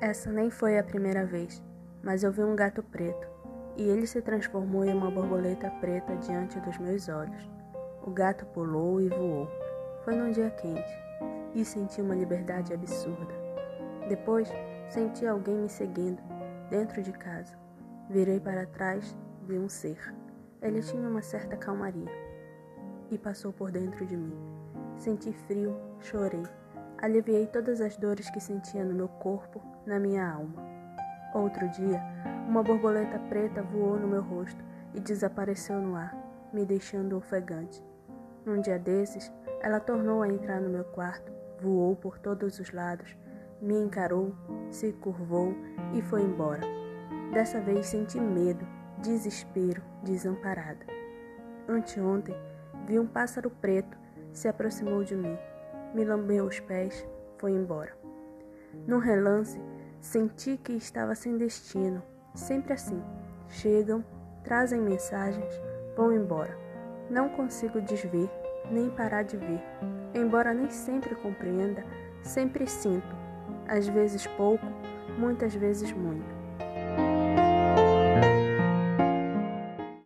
Essa nem foi a primeira vez, mas eu vi um gato preto, e ele se transformou em uma borboleta preta diante dos meus olhos. O gato pulou e voou. Foi num dia quente, e senti uma liberdade absurda. Depois, senti alguém me seguindo, dentro de casa. Virei para trás, vi um ser. Ele tinha uma certa calmaria e passou por dentro de mim. Senti frio, chorei. Aliviei todas as dores que sentia no meu corpo, na minha alma. Outro dia, uma borboleta preta voou no meu rosto e desapareceu no ar, me deixando ofegante. Num dia desses, ela tornou a entrar no meu quarto, voou por todos os lados, me encarou, se curvou e foi embora. Dessa vez senti medo, desespero, desamparada. Anteontem, vi um pássaro preto, se aproximou de mim, me lambeu os pés, foi embora. Num relance, senti que estava sem destino, sempre assim. Chegam, trazem mensagens, vão embora. Não consigo desver, nem parar de ver. Embora nem sempre compreenda, sempre sinto, às vezes pouco, muitas vezes muito.